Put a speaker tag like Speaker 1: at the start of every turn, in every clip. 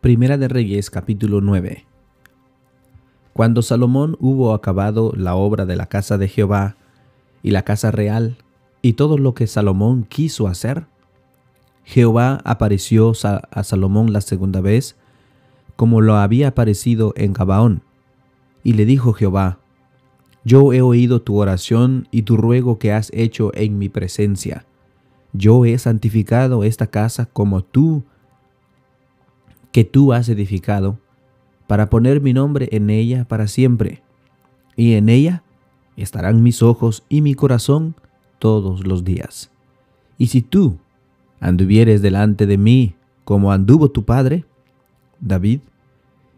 Speaker 1: Primera de Reyes capítulo 9 Cuando Salomón hubo acabado la obra de la casa de Jehová y la casa real y todo lo que Salomón quiso hacer, Jehová apareció a Salomón la segunda vez como lo había aparecido en Gabaón. Y le dijo Jehová, Yo he oído tu oración y tu ruego que has hecho en mi presencia. Yo he santificado esta casa como tú, que tú has edificado, para poner mi nombre en ella para siempre. Y en ella estarán mis ojos y mi corazón todos los días. Y si tú anduvieres delante de mí como anduvo tu padre, David,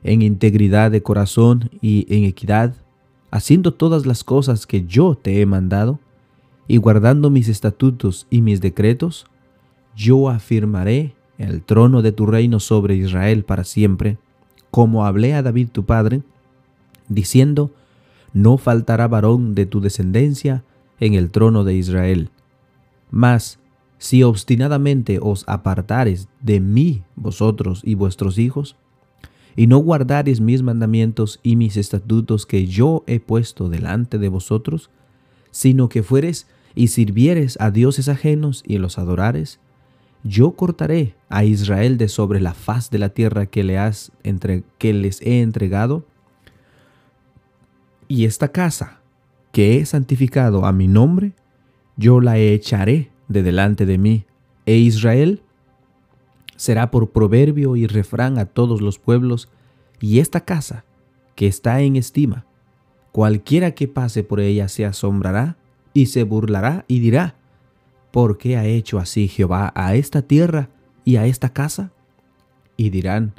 Speaker 1: en integridad de corazón y en equidad, haciendo todas las cosas que yo te he mandado, y guardando mis estatutos y mis decretos, yo afirmaré el trono de tu reino sobre Israel para siempre, como hablé a David tu padre, diciendo, no faltará varón de tu descendencia en el trono de Israel. Mas, si obstinadamente os apartares de mí vosotros y vuestros hijos, y no guardares mis mandamientos y mis estatutos que yo he puesto delante de vosotros, sino que fueres y sirvieres a dioses ajenos y los adorares, yo cortaré a Israel de sobre la faz de la tierra que, le has entre, que les he entregado, y esta casa que he santificado a mi nombre, yo la echaré de delante de mí, e Israel será por proverbio y refrán a todos los pueblos, y esta casa, que está en estima, cualquiera que pase por ella se asombrará y se burlará y dirá, ¿por qué ha hecho así Jehová a esta tierra y a esta casa? Y dirán,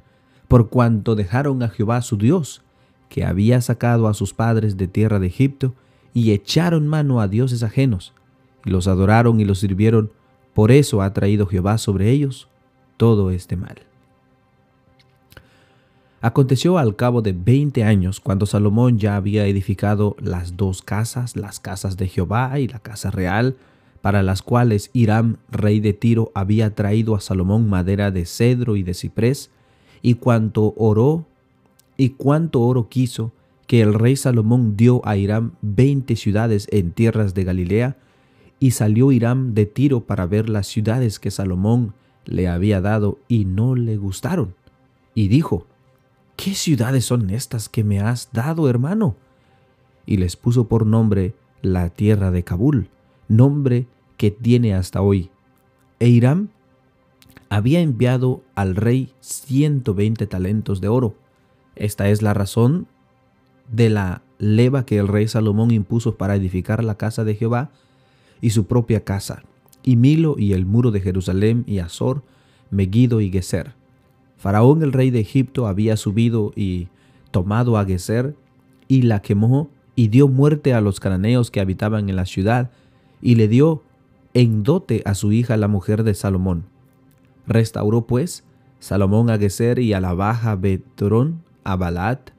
Speaker 1: por cuanto dejaron a Jehová su Dios, que había sacado a sus padres de tierra de Egipto, y echaron mano a dioses ajenos, y los adoraron y los sirvieron, por eso ha traído Jehová sobre ellos todo este mal. Aconteció al cabo de veinte años, cuando Salomón ya había edificado las dos casas, las casas de Jehová y la casa real, para las cuales Hiram, rey de Tiro, había traído a Salomón madera de cedro y de ciprés, y cuanto oró y cuánto oro quiso, que el rey Salomón dio a Hiram veinte ciudades en tierras de Galilea, y salió Hiram de Tiro para ver las ciudades que Salomón le había dado y no le gustaron. Y dijo, ¿qué ciudades son estas que me has dado, hermano? Y les puso por nombre la tierra de Kabul, nombre que tiene hasta hoy. E Hiram había enviado al rey 120 talentos de oro. Esta es la razón de la leva que el rey Salomón impuso para edificar la casa de Jehová y su propia casa y Milo y el muro de Jerusalén y Azor, Megiddo y Geser. Faraón el rey de Egipto había subido y tomado a Geser y la quemó y dio muerte a los cananeos que habitaban en la ciudad y le dio en dote a su hija la mujer de Salomón. Restauró pues Salomón a Geser y a la baja Betrón, a Balat,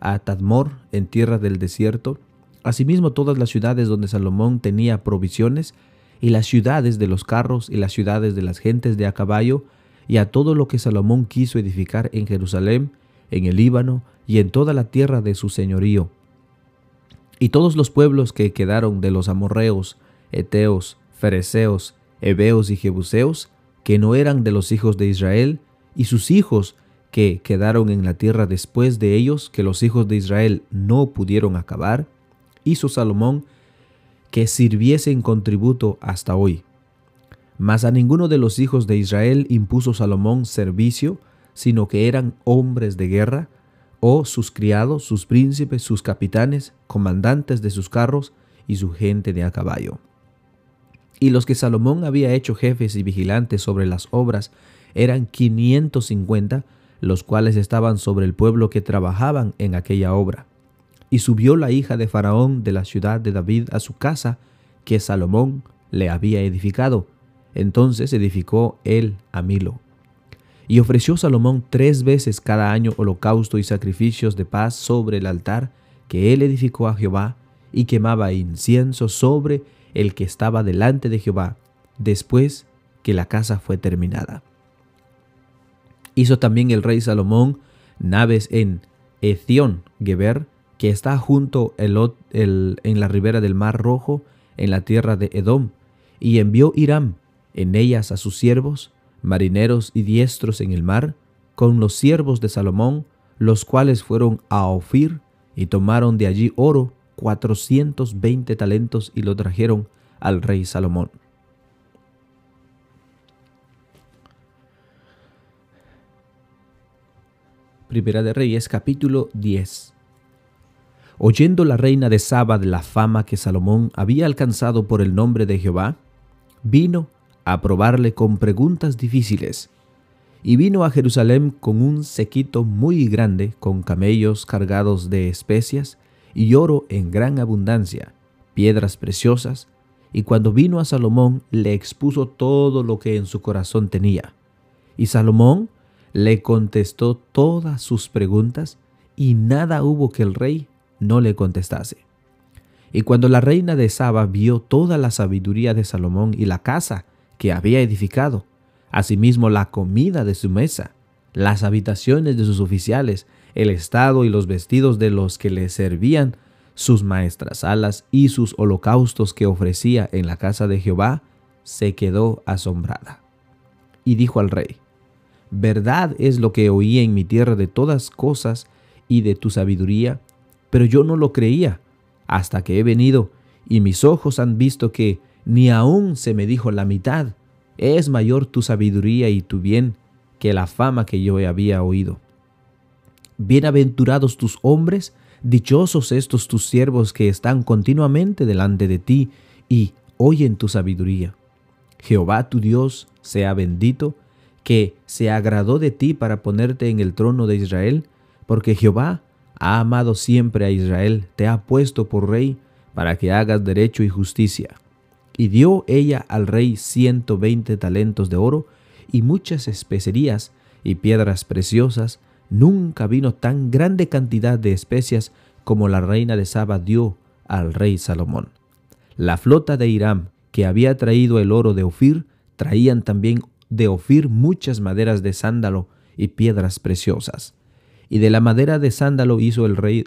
Speaker 1: a Tadmor en tierra del desierto, asimismo todas las ciudades donde Salomón tenía provisiones y las ciudades de los carros y las ciudades de las gentes de a caballo, y a todo lo que Salomón quiso edificar en Jerusalén, en el Líbano y en toda la tierra de su señorío. Y todos los pueblos que quedaron de los amorreos, eteos, fereceos, heveos y jebuseos, que no eran de los hijos de Israel, y sus hijos que quedaron en la tierra después de ellos, que los hijos de Israel no pudieron acabar, hizo Salomón que sirviesen con tributo hasta hoy. Mas a ninguno de los hijos de Israel impuso Salomón servicio, sino que eran hombres de guerra, o sus criados, sus príncipes, sus capitanes, comandantes de sus carros y su gente de a caballo. Y los que Salomón había hecho jefes y vigilantes sobre las obras eran quinientos cincuenta, los cuales estaban sobre el pueblo que trabajaban en aquella obra. Y subió la hija de Faraón de la ciudad de David a su casa, que Salomón le había edificado. Entonces edificó él a Milo. Y ofreció Salomón tres veces cada año holocausto y sacrificios de paz sobre el altar que él edificó a Jehová, y quemaba incienso sobre el que estaba delante de Jehová, después que la casa fue terminada. Hizo también el rey Salomón naves en Ethión Geber, que está junto el, en la ribera del Mar Rojo, en la tierra de Edom, y envió Hiram en ellas a sus siervos, marineros y diestros en el mar, con los siervos de Salomón, los cuales fueron a Ofir y tomaron de allí oro, cuatrocientos veinte talentos, y lo trajeron al rey Salomón. Primera de Reyes capítulo 10 Oyendo la reina de Saba de la fama que Salomón había alcanzado por el nombre de Jehová, vino a probarle con preguntas difíciles, y vino a Jerusalén con un sequito muy grande, con camellos cargados de especias y oro en gran abundancia, piedras preciosas, y cuando vino a Salomón le expuso todo lo que en su corazón tenía. Y Salomón le contestó todas sus preguntas, y nada hubo que el rey no le contestase. Y cuando la reina de Saba vio toda la sabiduría de Salomón y la casa que había edificado, asimismo la comida de su mesa, las habitaciones de sus oficiales, el estado y los vestidos de los que le servían, sus maestras alas y sus holocaustos que ofrecía en la casa de Jehová, se quedó asombrada. Y dijo al rey, Verdad es lo que oí en mi tierra de todas cosas y de tu sabiduría, pero yo no lo creía hasta que he venido y mis ojos han visto que ni aún se me dijo la mitad. Es mayor tu sabiduría y tu bien que la fama que yo había oído. Bienaventurados tus hombres, dichosos estos tus siervos que están continuamente delante de ti y oyen tu sabiduría. Jehová tu Dios sea bendito, que se agradó de ti para ponerte en el trono de Israel, porque Jehová ha amado siempre a Israel, te ha puesto por rey para que hagas derecho y justicia. Y dio ella al rey ciento veinte talentos de oro y muchas especerías y piedras preciosas. Nunca vino tan grande cantidad de especias como la reina de Saba dio al rey Salomón. La flota de Hiram, que había traído el oro de Ofir, traían también de Ofir muchas maderas de sándalo y piedras preciosas. Y de la madera de sándalo hizo el rey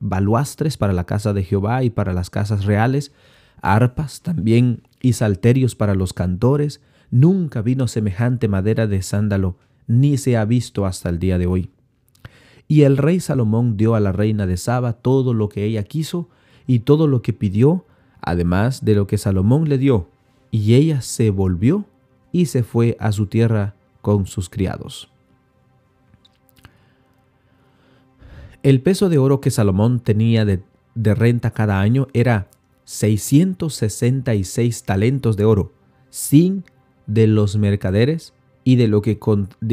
Speaker 1: baluastres para la casa de Jehová y para las casas reales, arpas también y salterios para los cantores. Nunca vino semejante madera de sándalo, ni se ha visto hasta el día de hoy. Y el rey Salomón dio a la reina de Saba todo lo que ella quiso y todo lo que pidió, además de lo que Salomón le dio, y ella se volvió y se fue a su tierra con sus criados. El peso de oro que Salomón tenía de, renta cada año era 666 talentos de oro, sin de los mercaderes y de, lo que,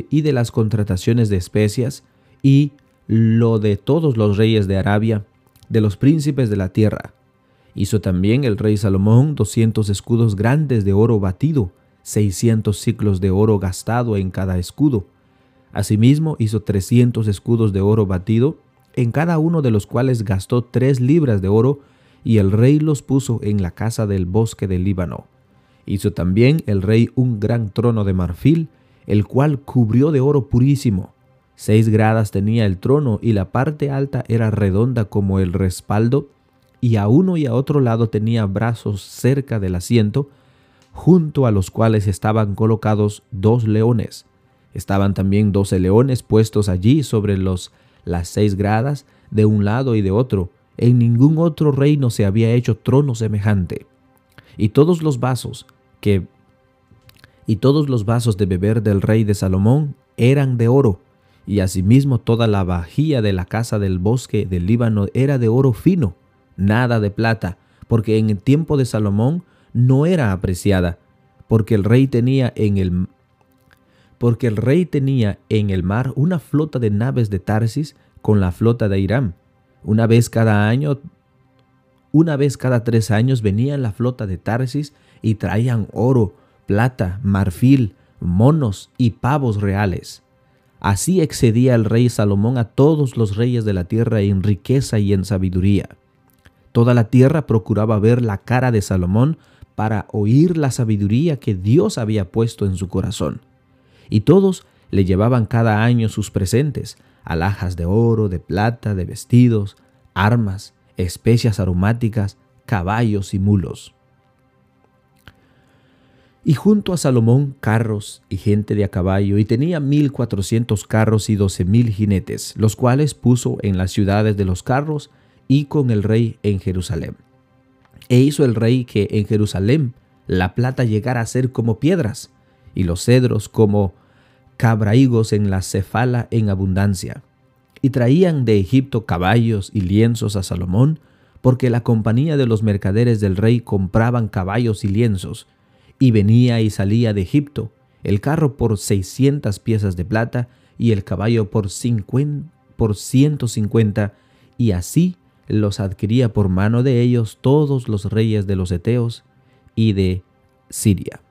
Speaker 1: y de las contrataciones de especias y lo de todos los reyes de Arabia, de los príncipes de la tierra. Hizo también el rey Salomón 200 escudos grandes de oro batido, 600 ciclos de oro gastado en cada escudo. Asimismo hizo 300 escudos de oro batido en cada uno de los cuales gastó tres libras de oro, y el rey los puso en la casa del bosque del Líbano. Hizo también el rey un gran trono de marfil, el cual cubrió de oro purísimo. Seis gradas tenía el trono y la parte alta era redonda como el respaldo, y a uno y a otro lado tenía brazos cerca del asiento, junto a los cuales estaban colocados dos leones. Estaban también doce leones puestos allí sobre los las seis gradas de un lado y de otro. En ningún otro reino se había hecho trono semejante. Y todos los vasos que y todos los vasos de beber del rey de Salomón eran de oro, y asimismo toda la vajilla de la casa del bosque del Líbano era de oro fino, nada de plata, porque en el tiempo de Salomón no era apreciada, porque el rey tenía en el porque el rey tenía en el mar una flota de naves de Tarsis con la flota de Irán. Una vez cada año, una vez cada tres años venía la flota de Tarsis y traían oro, plata, marfil, monos y pavos reales. Así excedía el rey Salomón a todos los reyes de la tierra en riqueza y en sabiduría. Toda la tierra procuraba ver la cara de Salomón para oír la sabiduría que Dios había puesto en su corazón y todos le llevaban cada año sus presentes, alhajas de oro, de plata, de vestidos, armas, especias aromáticas, caballos y mulos. Y junto a Salomón carros y gente de a caballo, y tenía mil cuatrocientos carros y doce mil jinetes, los cuales puso en las ciudades de los carros y con el rey en Jerusalén. E hizo el rey que en Jerusalén la plata llegara a ser como piedras, y los cedros como cabraigos en la cefala en abundancia. Y traían de Egipto caballos y lienzos a Salomón, porque la compañía de los mercaderes del rey compraban caballos y lienzos, y venía y salía de Egipto, el carro por seiscientas piezas de plata y el caballo por, por ciento cincuenta, y así los adquiría por mano de ellos todos los reyes de los Eteos y de Siria.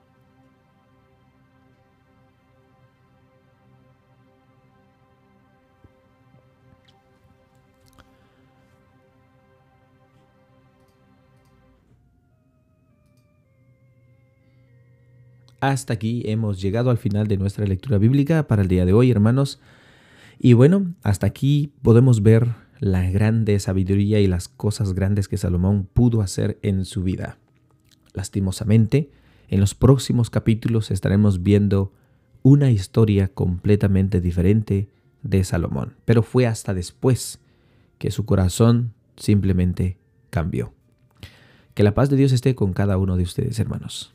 Speaker 1: Hasta aquí hemos llegado al final de nuestra lectura bíblica para el día de hoy, hermanos. Y bueno, hasta aquí podemos ver la grande sabiduría y las cosas grandes que Salomón pudo hacer en su vida. Lastimosamente, en los próximos capítulos estaremos viendo una historia completamente diferente de Salomón, pero fue hasta después que su corazón simplemente cambió. Que la paz de Dios esté con cada uno de ustedes, hermanos.